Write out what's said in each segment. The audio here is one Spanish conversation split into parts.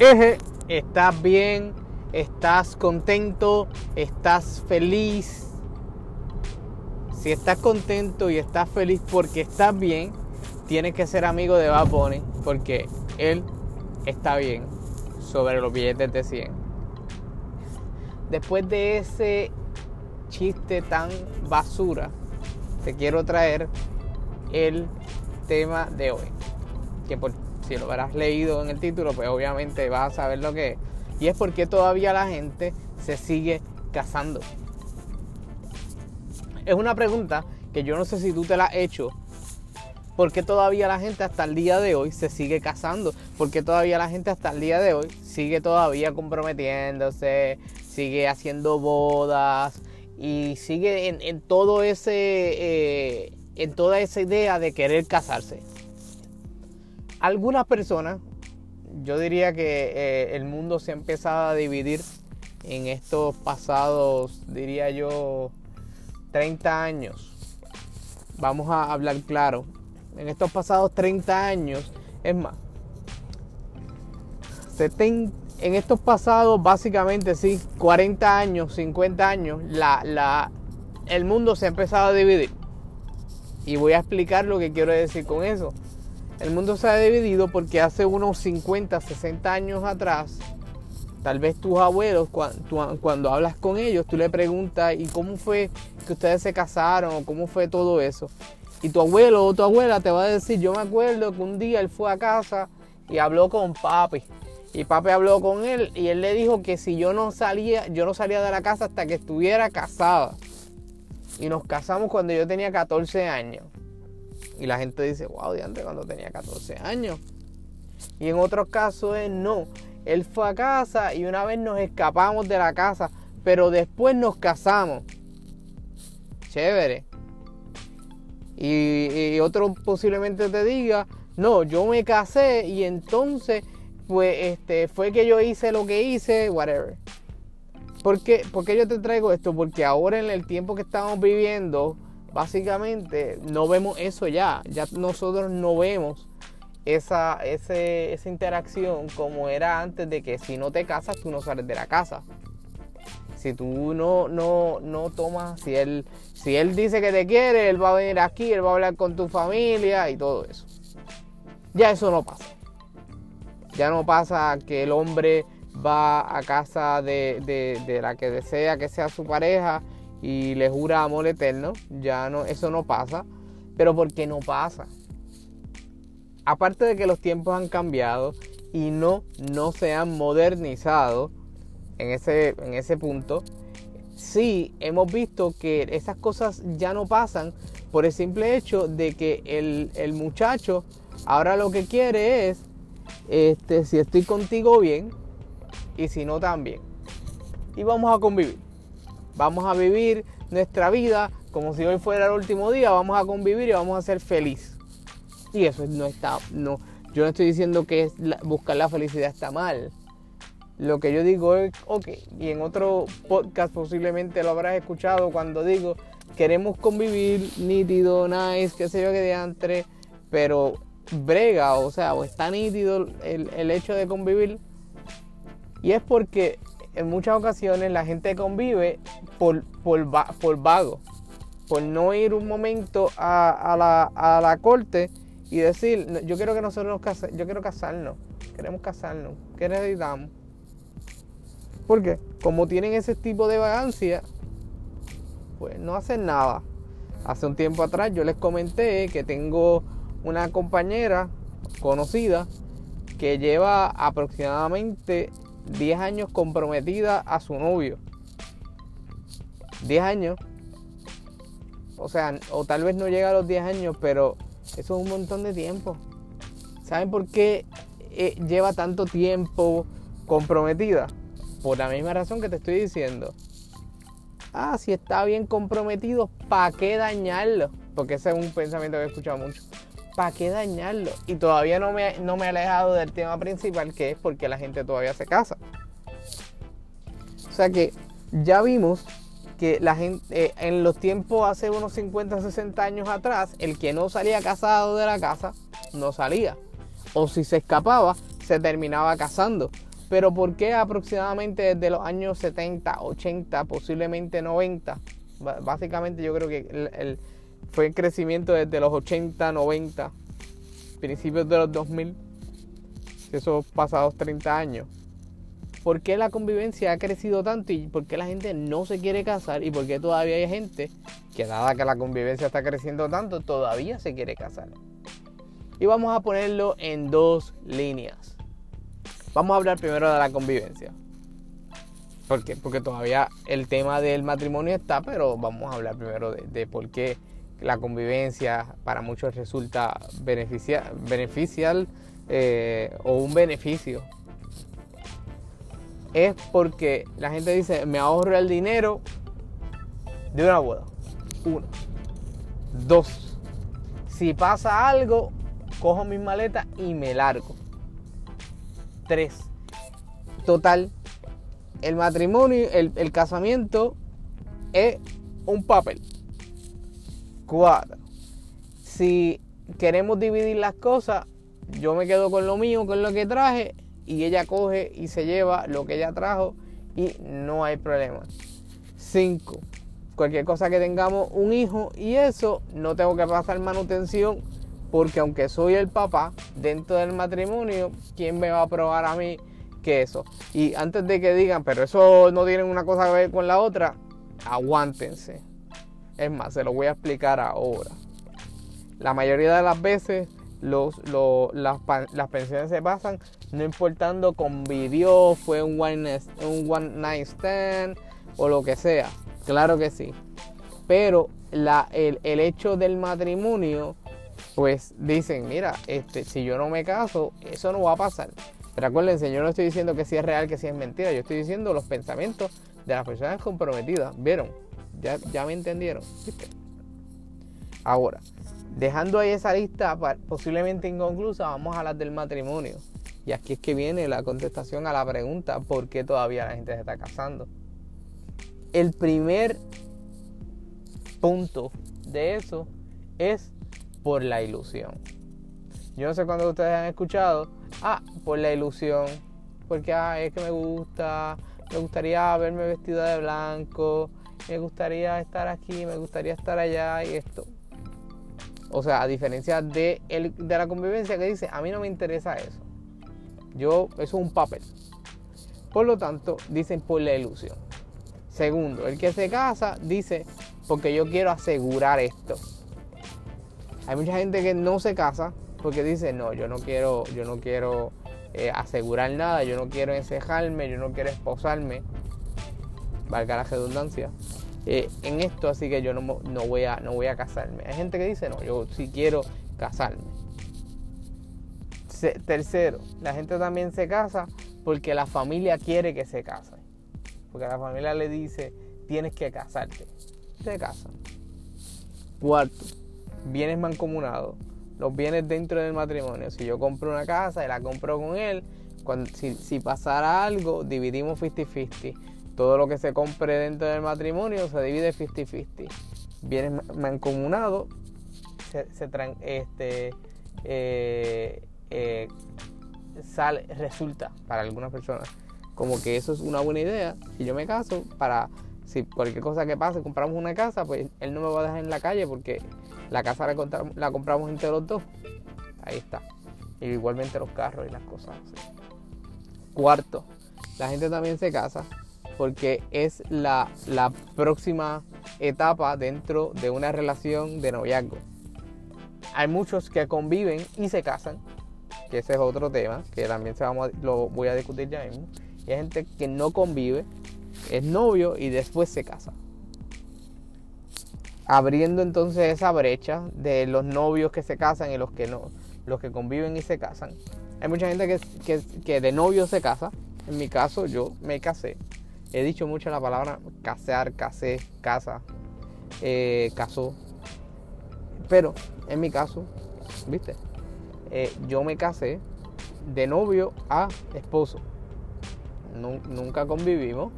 Eje, estás bien, estás contento, estás feliz. Si estás contento y estás feliz porque estás bien, tienes que ser amigo de Bad Bunny porque él está bien sobre los billetes de 100. Después de ese chiste tan basura, te quiero traer el tema de hoy. Que por, si lo habrás leído en el título, pues obviamente vas a saber lo que es. Y es porque todavía la gente se sigue casando. Es una pregunta que yo no sé si tú te la has hecho. ¿Por qué todavía la gente hasta el día de hoy se sigue casando? ¿Por qué todavía la gente hasta el día de hoy sigue todavía comprometiéndose, sigue haciendo bodas y sigue en, todo ese, eh, en toda esa idea de querer casarse? Algunas personas, yo diría que eh, el mundo se ha empezado a dividir en estos pasados, diría yo, 30 años. Vamos a hablar claro. En estos pasados 30 años, es más, en estos pasados básicamente sí, 40 años, 50 años, la, la, el mundo se ha empezado a dividir. Y voy a explicar lo que quiero decir con eso. El mundo se ha dividido porque hace unos 50, 60 años atrás, tal vez tus abuelos, cuando, hablas con ellos, tú le preguntas, ¿y cómo fue que ustedes se casaron? ¿O cómo fue todo eso? Y tu abuelo o tu abuela te va a decir, yo me acuerdo que un día él fue a casa y habló con papi. Y papi habló con él y él le dijo que si yo no salía, yo no salía de la casa hasta que estuviera casada. Y nos casamos cuando yo tenía 14 años. Y la gente dice, wow, de antes cuando tenía 14 años. Y en otros casos es no. Él fue a casa y una vez nos escapamos de la casa, pero después nos casamos. Chévere. Y, otro posiblemente te diga, no, yo me casé y entonces pues este fue que yo hice lo que hice, whatever. ¿Por qué, ¿Por qué yo te traigo esto? Porque ahora en el tiempo que estamos viviendo, básicamente no vemos eso ya. Ya nosotros no vemos esa, esa interacción como era antes de que si no te casas, tú no sales de la casa. Si tú no, no, no tomas, si él, si él dice que te quiere, él va a venir aquí, él va a hablar con tu familia y todo eso. Ya eso no pasa. Ya no pasa que el hombre va a casa de, de, de la que desea que sea su pareja y le jura amor eterno. Ya no, eso no pasa. Pero ¿por qué no pasa? Aparte de que los tiempos han cambiado y no, no se han modernizado en ese, en ese punto, sí hemos visto que esas cosas ya no pasan por el simple hecho de que el, el muchacho ahora lo que quiere es este, si estoy contigo bien y si no también. Y vamos a convivir. Vamos a vivir nuestra vida como si hoy fuera el último día, vamos a convivir y vamos a ser felices. Y eso no está, no, yo no estoy diciendo que buscar la felicidad está mal. Lo que yo digo es, ok, y en otro podcast posiblemente lo habrás escuchado cuando digo, queremos convivir nítido, nice, qué sé yo, que de antes, pero brega, o sea, o está nítido el, el hecho de convivir. Y es porque en muchas ocasiones la gente convive por, por, vago, por no ir un momento a, la, corte y decir, yo quiero que nosotros nos yo quiero casarnos, queremos casarnos, ¿qué necesitamos? Porque como tienen ese tipo de vagancia, pues no hacen nada. Hace un tiempo atrás yo les comenté que tengo una compañera conocida que lleva aproximadamente 10 años comprometida a su novio. 10 años. O sea, o tal vez no llega a los 10 años, pero eso es un montón de tiempo. ¿Saben por qué eh, lleva tanto tiempo comprometida? Por la misma razón que te estoy diciendo. Ah, si está bien comprometido, ¿para qué dañarlo? Porque ese es un pensamiento que he escuchado mucho. ¿Para qué dañarlo? Y todavía no me, no me he alejado del tema principal, que es porque la gente todavía se casa. O sea que ya vimos que la gente, eh, en los tiempos hace unos 50, 60 años atrás, el que no salía casado de la casa, no salía. O si se escapaba, se terminaba casando. Pero ¿por qué aproximadamente desde los años 70, 80, posiblemente 90? Básicamente yo creo que el, fue el crecimiento desde los 80, 90, principios de los 2000, esos pasados 30 años. ¿Por qué la convivencia ha crecido tanto y por qué la gente no se quiere casar y por qué todavía hay gente que dada que la convivencia está creciendo tanto, todavía se quiere casar? Y vamos a ponerlo en dos líneas. Vamos a hablar primero de la convivencia. ¿Por qué? Porque todavía el tema del matrimonio está, pero vamos a hablar primero de, por qué la convivencia para muchos resulta beneficial eh, o un beneficio es porque la gente dice, me ahorro el dinero de una boda. Uno. Dos. Si pasa algo, cojo mis maletas y me largo. Tres. Total, el matrimonio, el, el casamiento es un papel. Cuatro. Si queremos dividir las cosas, yo me quedo con lo mío, con lo que traje, y ella coge y se lleva lo que ella trajo y no hay problema. 5. Cualquier cosa que tengamos un hijo y eso no tengo que pasar manutención porque aunque soy el papá dentro del matrimonio, ¿quién me va a probar a mí que eso? Y antes de que digan, pero eso no tiene una cosa que ver con la otra, aguántense. Es más, se lo voy a explicar ahora. La mayoría de las veces los, las, pensiones se pasan no importando convivió, fue un one, un one night stand o lo que sea. Claro que sí. Pero la, el, el, hecho del matrimonio, pues dicen, mira, este, si yo no me caso, eso no va a pasar. Pero acuérdense, yo no estoy diciendo que si es real, que si es mentira. Yo estoy diciendo los pensamientos de las personas comprometidas. ¿Vieron? Ya, ya me entendieron. Ahora, Dejando ahí esa lista posiblemente inconclusa, vamos a hablar del matrimonio. Y aquí es que viene la contestación a la pregunta, ¿por qué todavía la gente se está casando? El primer punto de eso es por la ilusión. Yo no sé cuándo ustedes han escuchado, ah, por la ilusión, porque ah, es que me gusta, me gustaría verme vestida de blanco, me gustaría estar aquí, me gustaría estar allá y esto. O sea, a diferencia de, el, de la convivencia que dice, a mí no me interesa eso. Yo, eso es un papel. Por lo tanto, dicen por la ilusión. Segundo, el que se casa dice, porque yo quiero asegurar esto. Hay mucha gente que no se casa porque dice, no, yo no quiero, yo no quiero eh, asegurar nada, yo no quiero encejarme, yo no quiero esposarme. Valga la redundancia. Eh, en esto, así que yo no, voy a, no voy a casarme. Hay gente que dice, no, yo sí quiero casarme. tercero, la gente también se casa porque la familia quiere que se case. Porque la familia le dice, tienes que casarte. Se casan. Cuarto, bienes mancomunados. Los bienes dentro del matrimonio. Si yo compro una casa y la compro con él, si, si pasara algo, dividimos 50-50 todo lo que se compre dentro del matrimonio se divide 50-50. Bienes mancomunados, se, se este, eh, eh, sale, resulta para algunas personas como que eso es una buena idea. Si yo me caso, para si cualquier cosa que pase, compramos una casa, pues él no me va a dejar en la calle porque la casa la, compramos, entre los dos. Ahí está. Igualmente los carros y las cosas Cuarto, la gente también se casa porque es la, próxima etapa dentro de una relación de noviazgo. Hay muchos que conviven y se casan, que ese es otro tema, que también se vamos lo voy a discutir ya mismo. Y hay gente que no convive, es novio y después se casa. Abriendo entonces esa brecha de los novios que se casan y los que no, los que conviven y se casan. Hay mucha gente que, que de novio se casa. En mi caso, yo me casé He dicho mucho la palabra casear, casé, casa, eh, casó. Pero en mi caso, ¿viste? Eh, yo me casé de novio a esposo. nunca convivimos.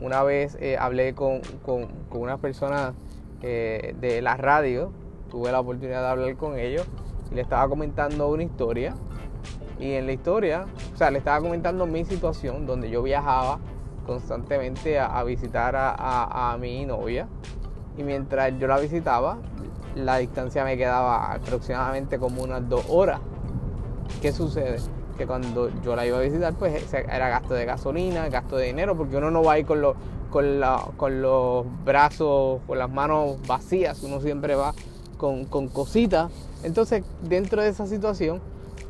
Una vez eh, hablé con, con, con una persona de la radio, tuve la oportunidad de hablar con ellos y le estaba comentando una historia Y en la historia, o sea, le estaba comentando mi situación donde yo viajaba constantemente a, visitar a, mi novia. Y mientras yo la visitaba, la distancia me quedaba aproximadamente como unas dos horas. ¿Qué sucede? Que cuando yo la iba a visitar, pues era gasto de gasolina, gasto de dinero, porque uno no va con los, con, con los brazos, con las manos vacías, uno siempre va con, con cositas. Entonces, dentro de esa situación,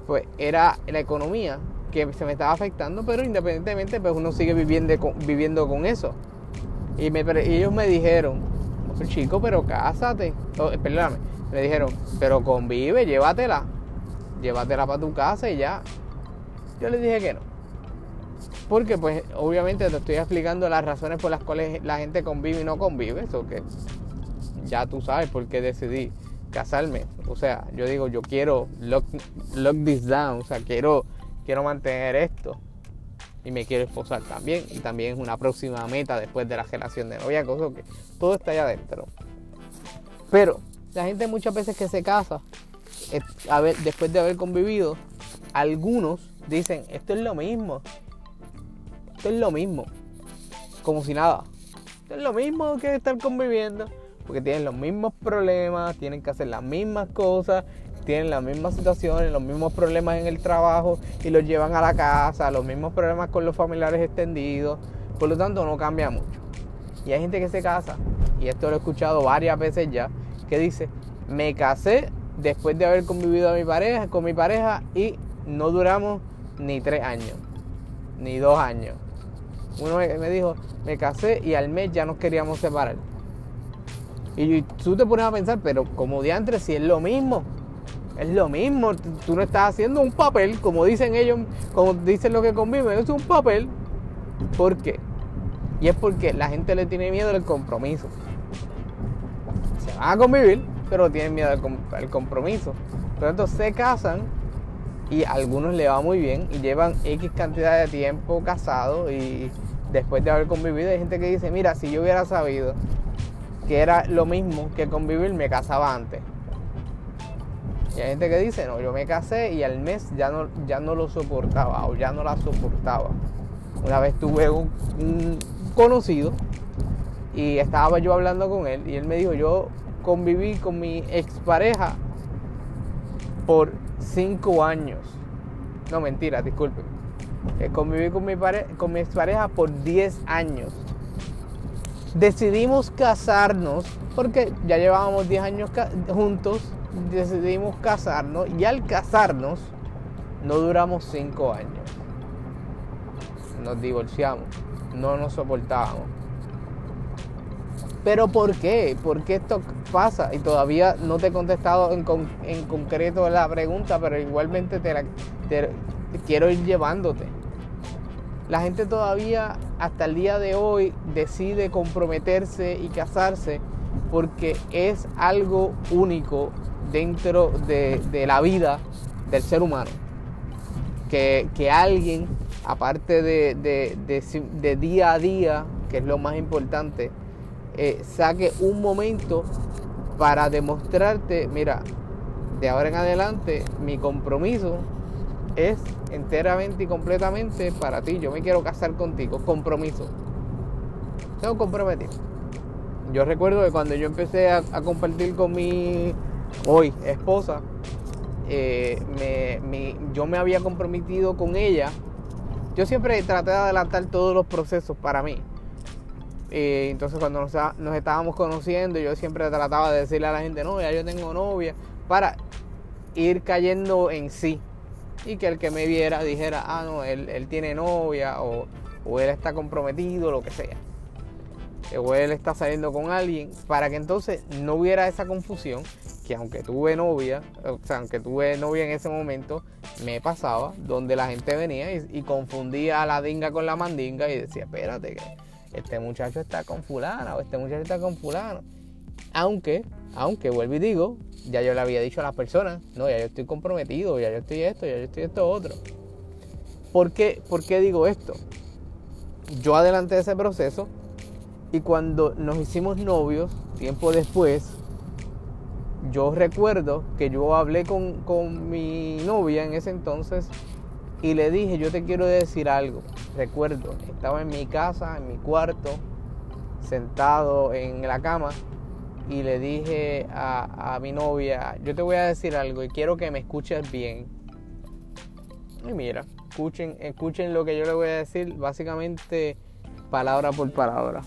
pues era la economía que se me estaba afectando, pero independientemente, pues uno sigue viviendo, viviendo con eso. Y, me, ellos me dijeron, chico, pero cásate. Oh, perdóname, me dijeron, pero convive, llévatela. Llévatela para tu casa y ya. Yo les dije que no. Porque pues obviamente te estoy explicando las razones por las cuales la gente convive y no convive. Eso que ya tú sabes por qué decidí casarme. O sea, yo digo, yo quiero lock this down. O sea, quiero quiero mantener esto y me quiero esposar también. Y también es una próxima meta después de la relación de novia, cosa que todo está allá adentro. Pero la gente muchas veces que se casa, ver, después de haber convivido, algunos dicen, esto es lo mismo. Esto es lo mismo. Como si nada. Esto es lo mismo que estar conviviendo. Porque tienen los mismos problemas, tienen que hacer las mismas cosas, tienen las mismas situaciones, los mismos problemas en el trabajo y los llevan a la casa, los mismos problemas con los familiares extendidos. Por lo tanto, no cambia mucho. Y hay gente que se casa, y esto lo he escuchado varias veces ya, que dice, me casé después de haber convivido a mi pareja, con mi pareja y no duramos ni tres años, ni dos años. Uno me dijo, me casé y al mes ya nos queríamos separar. Y tú te pones a pensar, pero como diantre, si es lo mismo. Es lo mismo, tú no estás haciendo un papel, como dicen ellos, como dicen los que conviven, es un papel. ¿Por qué? Y es porque la gente le tiene miedo al compromiso. Se van a convivir, pero tienen miedo al, compromiso. Por lo se casan y a algunos le va muy bien y llevan X cantidad de tiempo casados y después de haber convivido hay gente que dice, mira, si yo hubiera sabido que era lo mismo que convivir, me casaba antes. Y hay gente que dice, no, yo me casé y al mes ya no, ya no lo soportaba o ya no la soportaba. Una vez tuve un, conocido y estaba yo hablando con él y él me dijo, yo conviví con mi expareja por cinco años. No, mentira, disculpen. Eh, conviví con mi, con mi expareja por 10 años. Decidimos casarnos porque ya llevábamos 10 años juntos decidimos casarnos y al casarnos no duramos cinco años. Nos divorciamos, no nos soportábamos. Pero ¿por qué? ¿Por qué esto pasa? Y todavía no te he contestado en, concreto la pregunta, pero igualmente te, te quiero ir llevándote. La gente todavía hasta el día de hoy decide comprometerse y casarse porque es algo único dentro de, la vida del ser humano. Que, alguien, aparte de, día a día, que es lo más importante, eh, saque un momento para demostrarte, mira, de ahora en adelante mi compromiso es enteramente y completamente para ti. Yo me quiero casar contigo, compromiso. Tengo comprometido. Yo recuerdo que cuando yo empecé a compartir con mi hoy esposa, eh, yo me había comprometido con ella. Yo siempre traté de adelantar todos los procesos para mí. Eh, entonces cuando nos, estábamos conociendo, yo siempre trataba de decirle a la gente, no, ya yo tengo novia, para ir cayendo en sí. Y que el que me viera dijera, ah, no, él, tiene novia o, o él está comprometido, lo que sea. O él está saliendo con alguien, para que entonces no hubiera esa confusión que aunque tuve novia, o sea, aunque tuve novia en ese momento, me pasaba donde la gente venía y, confundía a la dinga con la mandinga y decía, espérate, que este muchacho está con fulana o este muchacho está con fulano. Aunque, aunque vuelvo y digo, ya yo le había dicho a las personas, no, ya yo estoy comprometido, ya yo estoy esto, ya yo estoy esto otro. ¿Por qué, ¿Por qué digo esto? Yo adelanté ese proceso y cuando nos hicimos novios, tiempo después, yo recuerdo que yo hablé con, mi novia en ese entonces y le dije, yo te quiero decir algo. Recuerdo, estaba en mi casa, en mi cuarto, sentado en la cama y le dije a, mi novia, yo te voy a decir algo y quiero que me escuches bien. Y mira, escuchen, escuchen lo que yo le voy a decir, básicamente palabra por palabra.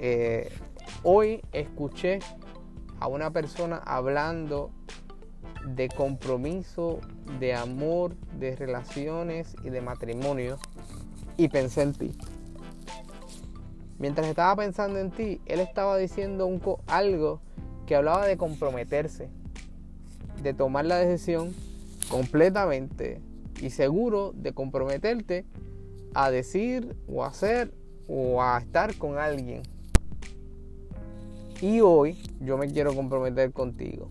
Eh, hoy escuché a una persona hablando de compromiso, de amor, de relaciones y de matrimonio y pensé en ti. Mientras estaba pensando en ti, él estaba diciendo un algo que hablaba de comprometerse, de tomar la decisión completamente y seguro de comprometerte a decir o hacer o a estar con alguien. Y hoy yo me quiero comprometer contigo.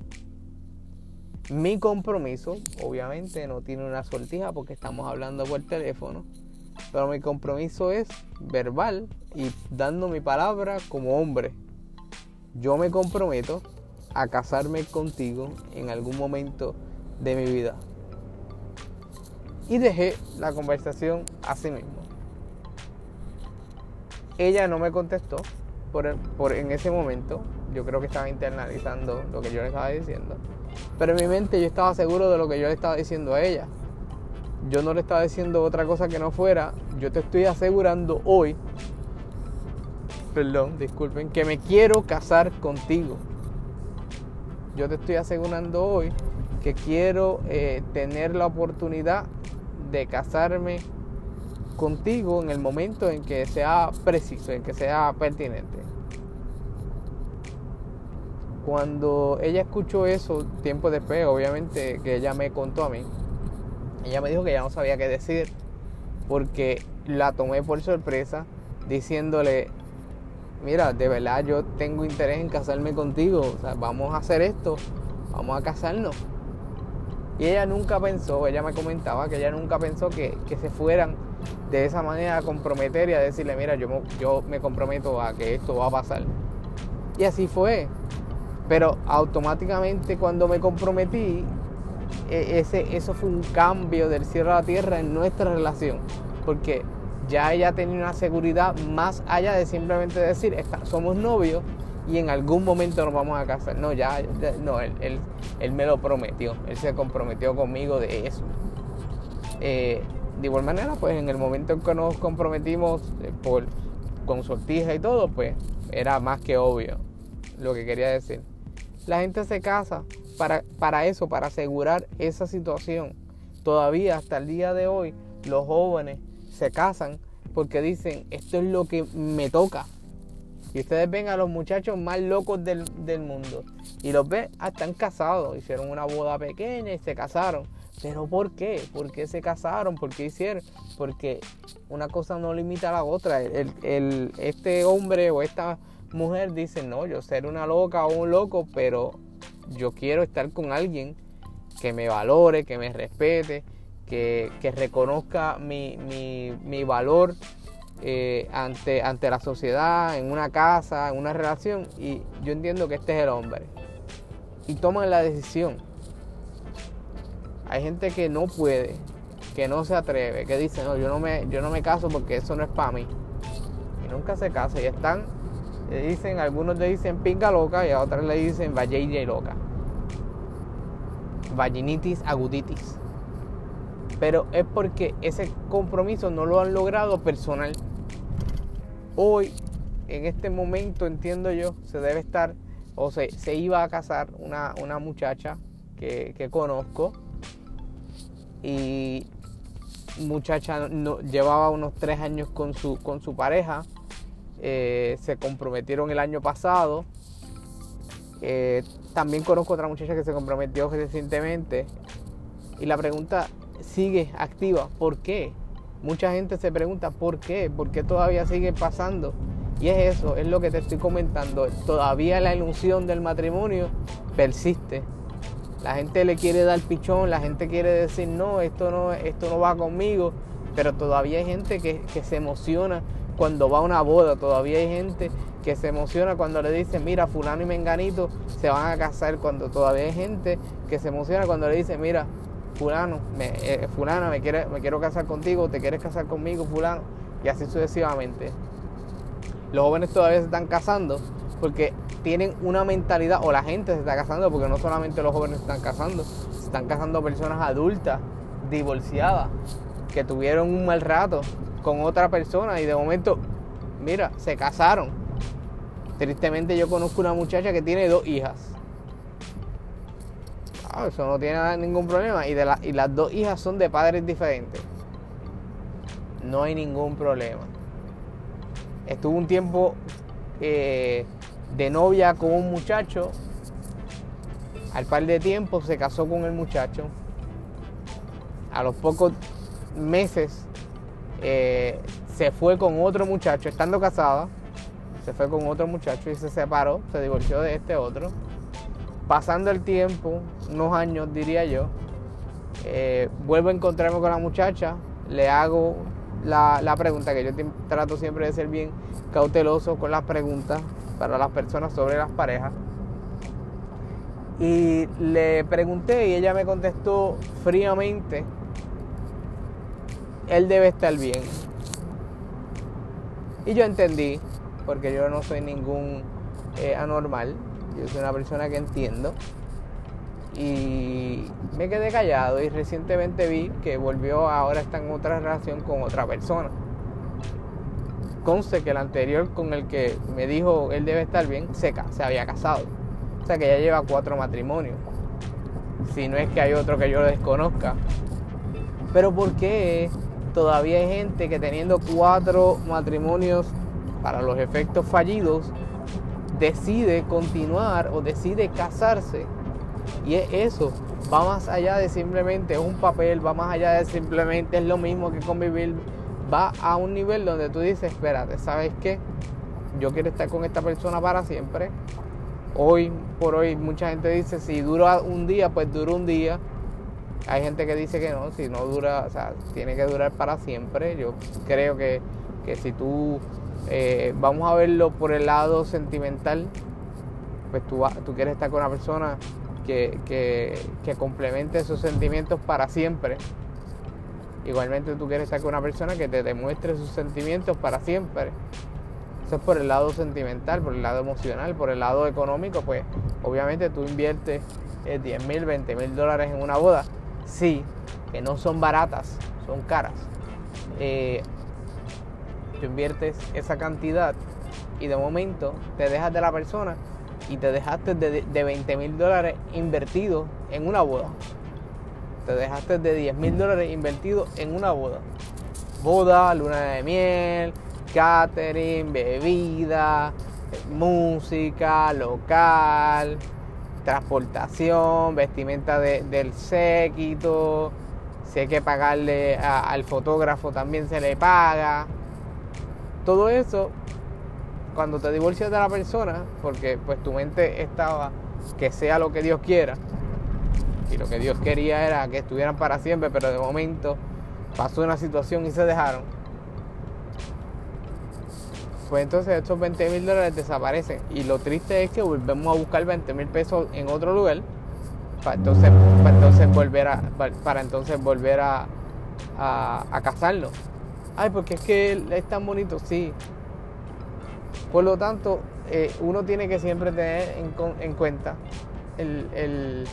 Mi compromiso, obviamente, no tiene una sortija porque estamos hablando por teléfono, pero mi compromiso es verbal y dando mi palabra como hombre. Yo me comprometo a casarme contigo en algún momento de mi vida. Y dejé la conversación así mismo. Ella no me contestó en ese momento. Yo creo que estaba internalizando lo que yo le estaba diciendo. Pero en mi mente yo estaba seguro de lo que yo le estaba diciendo a ella. Yo no le estaba diciendo otra cosa que no fuera. Yo te estoy asegurando hoy, perdón, disculpen, que me quiero casar contigo. Yo te estoy asegurando hoy que quiero eh, tener la oportunidad de casarme contigo en el momento en que sea preciso, en que sea pertinente. Cuando ella escuchó eso, tiempo después, obviamente que ella me contó a mí, ella me dijo que ya no sabía qué decir, porque la tomé por sorpresa, diciéndole, mira, de verdad yo tengo interés en casarme contigo, o sea, vamos a hacer esto, vamos a casarnos. Y ella nunca pensó, ella me comentaba que ella nunca pensó que, se fueran de esa manera a comprometer y a decirle, mira, yo, yo me comprometo a que esto va a pasar. Y así fue. Pero automáticamente cuando me comprometí, e, ese, eso fue un cambio del cielo a la tierra en nuestra relación. Porque ya ella tenía una seguridad más allá de simplemente decir, somos novios y en algún momento nos vamos a casar. No, ya, no, él, él, me lo prometió, él se comprometió conmigo de eso. Eh, de igual manera, pues en el momento en que nos comprometimos eh, por, con sortija y todo, pues era más que obvio lo que quería decir. La gente se casa para, para eso, para asegurar esa situación. Todavía hasta el día de hoy los jóvenes se casan porque dicen, esto es lo que me toca. Y ustedes ven a los muchachos más locos del, mundo. Y los ven, ah, están casados. Hicieron una boda pequeña y se casaron. Pero ¿por qué? ¿Por qué se casaron? ¿Por qué hicieron? Porque una cosa no limita a la otra. El, este hombre o esta mujer dice, no, yo ser una loca o un loco, pero yo quiero estar con alguien que me valore, que me respete, que, reconozca mi, valor eh, ante, ante la sociedad, en una casa, en una relación. Y yo entiendo que este es el hombre. Y toman la decisión. Hay gente que no puede, que no se atreve, que dice, no, yo no me, yo no me caso porque eso no es para mí. Y nunca se casa y están le dicen, algunos le dicen pinga loca y a otros le dicen valle loca. Vaginitis aguditis. Pero es porque ese compromiso no lo han logrado personal. Hoy, en este momento, entiendo yo, se debe estar, o se, se iba a casar una, una muchacha que, que, conozco. Y muchacha no, llevaba unos tres años con su, con su pareja eh, se comprometieron el año pasado. Eh, también conozco otra muchacha que se comprometió recientemente. Y la pregunta sigue activa. ¿Por qué? Mucha gente se pregunta ¿por qué? ¿Por qué todavía sigue pasando? Y es eso, es lo que te estoy comentando. Todavía la ilusión del matrimonio persiste. La gente le quiere dar pichón, la gente quiere decir no, esto no, esto no va conmigo. Pero todavía hay gente que, que se emociona cuando va a una boda. Todavía hay gente que se emociona cuando le dicen, mira, fulano y menganito se van a casar. Cuando todavía hay gente que se emociona cuando le dicen, mira, fulano, me, eh, fulana, me, quiere, me quiero casar contigo, te quieres casar conmigo, fulano, y así sucesivamente. Los jóvenes todavía se están casando porque tienen una mentalidad, o la gente se está casando, porque no solamente los jóvenes se están casando, se están casando personas adultas, divorciadas, que tuvieron un mal rato con otra persona y de momento, mira, se casaron. Tristemente yo conozco una muchacha que tiene dos hijas. Ah, eso no tiene ningún problema. Y, de y las dos hijas son de padres diferentes. No hay ningún problema. Estuvo un tiempo eh, de novia con un muchacho. Al par de tiempo se casó con el muchacho. A los pocos meses eh, se fue con otro muchacho, estando casada, se fue con otro muchacho y se separó, se divorció de este otro. Pasando el tiempo, unos años diría yo, eh, vuelvo a encontrarme con la muchacha, le hago la, la, pregunta, que yo trato siempre de ser bien cauteloso con las preguntas para las personas sobre las parejas. Y le pregunté y ella me contestó fríamente, él debe estar bien. Y yo entendí, porque yo no soy ningún eh, anormal, yo soy una persona que entiendo. Y me quedé callado y recientemente vi que volvió, ahora está en otra relación con otra persona. Conste que el anterior con el que me dijo él debe estar bien, se, se había casado. O sea que ya lleva cuatro matrimonios. Si no es que hay otro que yo desconozca. Pero ¿por qué todavía hay gente que teniendo cuatro matrimonios para los efectos fallidos, decide continuar o decide casarse. Y es eso, va más allá de simplemente un papel, va más allá de simplemente es lo mismo que convivir, va a un nivel donde tú dices, espérate, ¿sabes qué? Yo quiero estar con esta persona para siempre. Hoy por hoy mucha gente dice, si dura un día, pues dura un día hay gente que dice que no, si no dura, o sea, tiene que durar para siempre. Yo creo que, si tú, eh, vamos a verlo por el lado sentimental, pues tú, tú quieres estar con una persona que, que, complemente esos sentimientos para siempre. Igualmente tú quieres estar con una persona que te demuestre sus sentimientos para siempre. Eso es por el lado sentimental, por el lado emocional, por el lado económico, pues obviamente tú inviertes 10 eh, mil, 20 mil dólares en una boda sí, que no son baratas, son caras. Eh, tú inviertes esa cantidad y de momento te dejas de la persona y te dejaste de, de 20 mil dólares invertidos en una boda. Te dejaste de 10 mil dólares invertidos en una boda. Boda, luna de miel, catering, bebida, música, local, transportación, vestimenta del séquito, si hay que pagarle al fotógrafo también se le paga. Todo eso, cuando te divorcias de la persona, porque pues tu mente estaba que sea lo que Dios quiera, y lo que Dios quería era que estuvieran para siempre, pero de momento pasó una situación y se dejaron pues entonces estos 20 mil dólares desaparecen. Y lo triste es que volvemos a buscar 20 mil pesos en otro lugar para entonces, para entonces volver a, para entonces volver a, a, casarnos. Ay, porque es que es tan bonito, sí. Por lo tanto, eh, uno tiene que siempre tener en, cuenta el, el,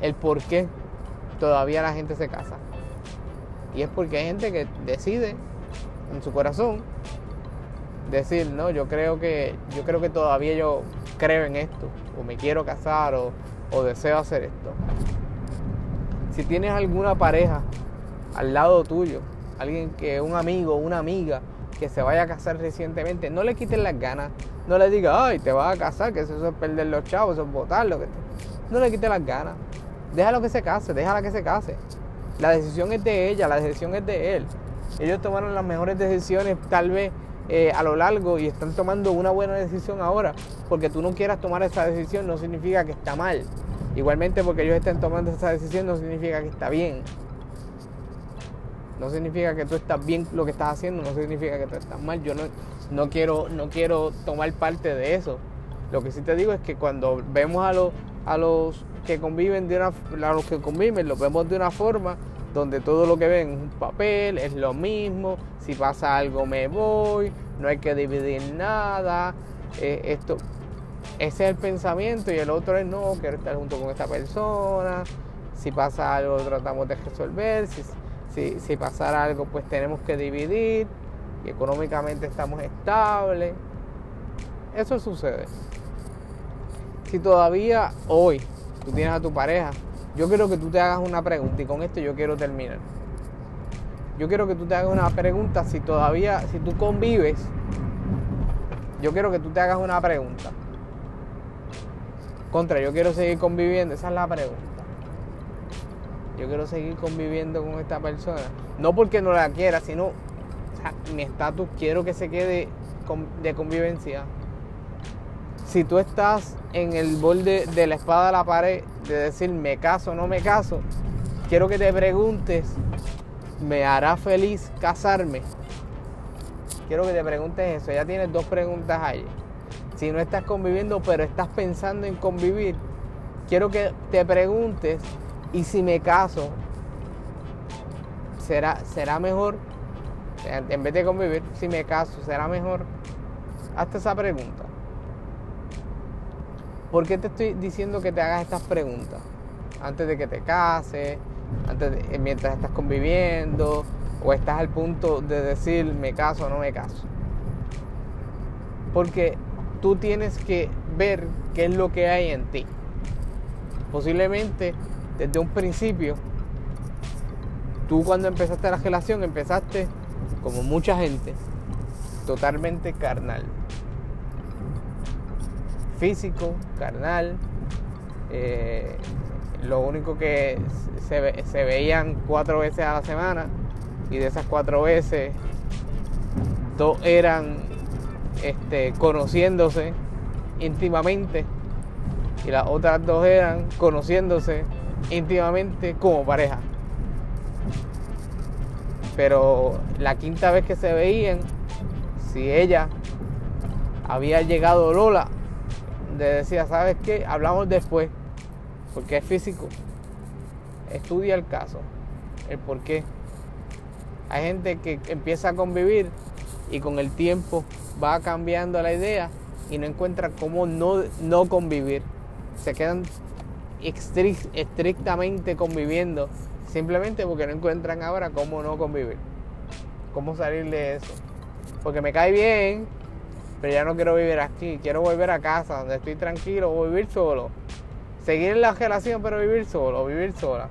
el por qué todavía la gente se casa. Y es porque hay gente que decide en su corazón decir, no, yo creo que, yo creo que todavía yo creo en esto, o me quiero casar, o, deseo hacer esto. Si tienes alguna pareja al lado tuyo, alguien que, un amigo, una amiga, que se vaya a casar recientemente, no le quiten las ganas, no le digas, ay, te vas a casar, que eso es perder los chavos, eso es votarlo. Que No le quiten las ganas. Déjalo que se case, déjala que se case. La decisión es de ella, la decisión es de él. Ellos tomaron las mejores decisiones, tal vez eh, a lo largo y están tomando una buena decisión ahora. Porque tú no quieras tomar esa decisión no significa que está mal. Igualmente porque ellos estén tomando esa decisión no significa que está bien. No significa que tú estás bien lo que estás haciendo, no significa que tú estás mal. Yo no, no, quiero, no quiero tomar parte de eso. Lo que sí te digo es que cuando vemos a los, a los que conviven de una los que conviven los vemos de una forma donde todo lo que ven es un papel, es lo mismo, si pasa algo me voy, no hay que dividir nada, eh, esto, ese es el pensamiento y el otro es no, quiero estar junto con esta persona, si pasa algo tratamos de resolver, si, si, si pasara algo pues tenemos que dividir y económicamente estamos estables, eso sucede. Si todavía hoy tú tienes a tu pareja yo quiero que tú te hagas una pregunta y con esto yo quiero terminar. Yo quiero que tú te hagas una pregunta si todavía, si tú convives, yo quiero que tú te hagas una pregunta. Contra, yo quiero seguir conviviendo, esa es la pregunta. Yo quiero seguir conviviendo con esta persona. No porque no la quiera, sino mi estatus quiero que se quede de convivencia. Si tú estás en el borde de la espada de la pared de decir me caso o no me caso, quiero que te preguntes, ¿me hará feliz casarme? Quiero que te preguntes eso. Ya tienes dos preguntas ahí. Si no estás conviviendo, pero estás pensando en convivir, quiero que te preguntes, ¿y si me caso? ¿Será, será mejor? En vez de convivir, si me caso, ¿será mejor? Hazte esa pregunta. ¿Por qué te estoy diciendo que te hagas estas preguntas? Antes de que te cases, antes eh, mientras estás conviviendo, o estás al punto de decir me caso o no me caso. Porque tú tienes que ver qué es lo que hay en ti. Posiblemente desde un principio, tú cuando empezaste la relación empezaste como mucha gente, totalmente carnal físico, carnal. Eh, lo único que se, se, veían cuatro veces a la semana y de esas cuatro veces dos eran este, conociéndose íntimamente y las otras dos eran conociéndose íntimamente como pareja. Pero la quinta vez que se veían, si ella había llegado Lola, de decía, ¿sabes qué? Hablamos después, porque es físico. Estudia el caso, el por qué. Hay gente que empieza a convivir y con el tiempo va cambiando la idea y no encuentra cómo no, no convivir. Se quedan estrictamente conviviendo simplemente porque no encuentran ahora cómo no convivir. Cómo salir de eso. Porque me cae bien, pero ya no quiero vivir aquí, quiero volver a casa donde estoy tranquilo vivir solo. Seguir en la relación pero vivir solo, vivir sola.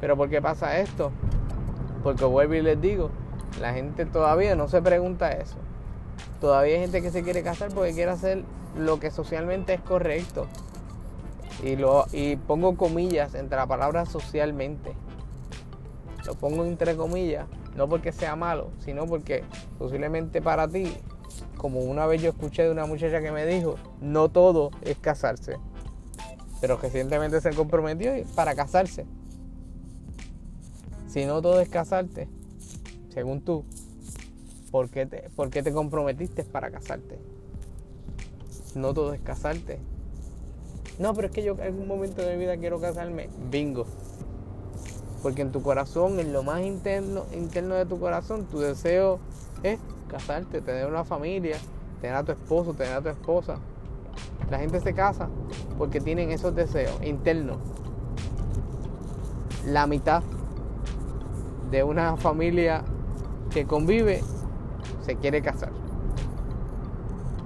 Pero ¿por qué pasa esto? Porque vuelvo y les digo, la gente todavía no se pregunta eso. Todavía hay gente que se quiere casar porque quiere hacer lo que socialmente es correcto. Y, lo, y pongo comillas entre la palabra socialmente. Lo pongo entre comillas, no porque sea malo, sino porque posiblemente para ti como una vez yo escuché de una muchacha que me dijo, no todo es casarse, pero recientemente se comprometió para casarse. Si no todo es casarte, según tú, ¿por qué te, por qué te comprometiste para casarte? No todo es casarte. No, pero es que yo en algún momento de mi vida quiero casarme. Bingo. Porque en tu corazón, en lo más interno, interno de tu corazón, tu deseo es casarte, tener una familia, tener a tu esposo, tener a tu esposa. La gente se casa porque tienen esos deseos internos. La mitad de una familia que convive se quiere casar.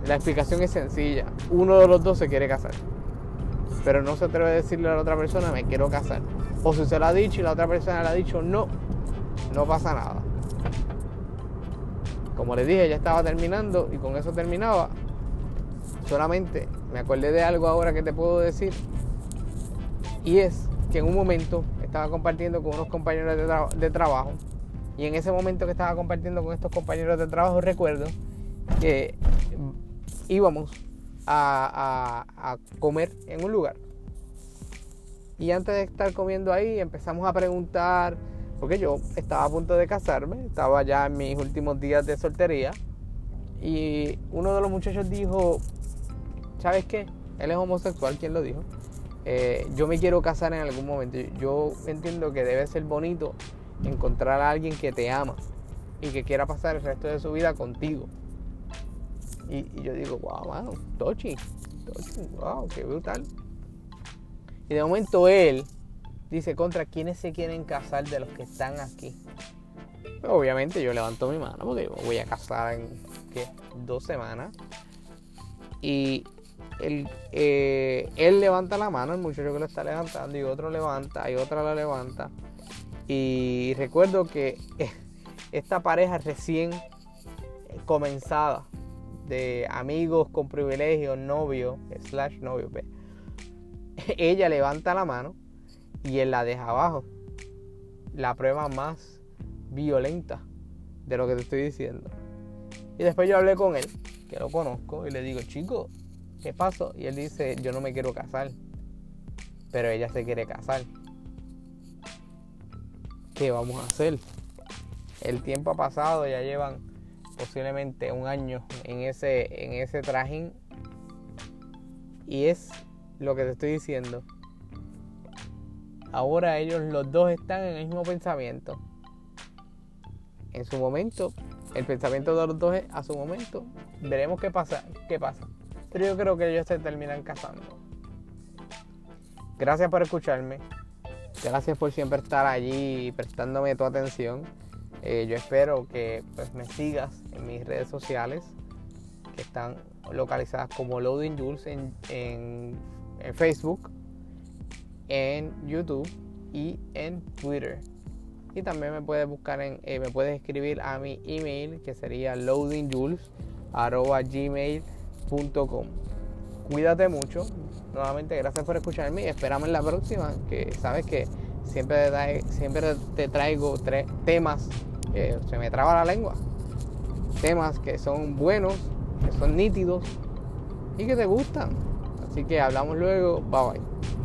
La explicación es sencilla. Uno de los dos se quiere casar. Pero no se atreve a decirle a la otra persona, me quiero casar. O si se lo ha dicho y la otra persona le ha dicho, no, no pasa nada. Como les dije, ya estaba terminando y con eso terminaba. Solamente me acordé de algo ahora que te puedo decir. Y es que en un momento estaba compartiendo con unos compañeros de, trabajo. Y en ese momento que estaba compartiendo con estos compañeros de trabajo recuerdo que íbamos a, comer en un lugar. Y antes de estar comiendo ahí empezamos a preguntar porque yo estaba a punto de casarme, estaba ya en mis últimos días de soltería. Y uno de los muchachos dijo, ¿sabes qué? Él es homosexual, ¿quién lo dijo? eh, yo me quiero casar en algún momento. Yo entiendo que debe ser bonito encontrar a alguien que te ama y que quiera pasar el resto de su vida contigo. Y, yo digo, wow, mano, Tochi, Tochi, wow, qué brutal. Y de momento él dice, contra quiénes se quieren casar de los que están aquí. obviamente yo levanto mi mano porque voy a casar en dos semanas. Y él, eh, él levanta la mano, el muchacho que lo está levantando, y otro levanta, y otra la levanta. Y recuerdo que esta pareja recién comenzada, de amigos con privilegios, novio, slash novio, ella levanta la mano y él la deja abajo. La prueba más violenta de lo que te estoy diciendo. Y después yo hablé con él, que lo conozco, y le digo, chico, ¿qué pasó? Y él dice, yo no me quiero casar, pero ella se quiere casar. ¿Qué vamos a hacer? El tiempo ha pasado, ya llevan posiblemente un año en ese, en ese trajín. Y es lo que te estoy diciendo. Ahora ellos los dos están en el mismo pensamiento. En su momento, el pensamiento de los dos es a su momento. Veremos qué pasa, qué pasa. Pero yo creo que ellos se terminan casando. Gracias por escucharme. Gracias por siempre estar allí prestándome tu atención. Eh, yo espero que pues, me sigas en mis redes sociales que están localizadas como Loading Jules en, en, Facebook, en YouTube y en Twitter. Y también me puedes buscar en, eh, me puedes escribir a mi email que sería loadingjules.gmail.com. Cuídate mucho. Nuevamente, gracias por escucharme esperamos en la próxima. Que sabes que siempre te, siempre te traigo tres temas se me traba la lengua. Temas que son buenos, que son nítidos y que te gustan. Así que hablamos luego. Bye bye.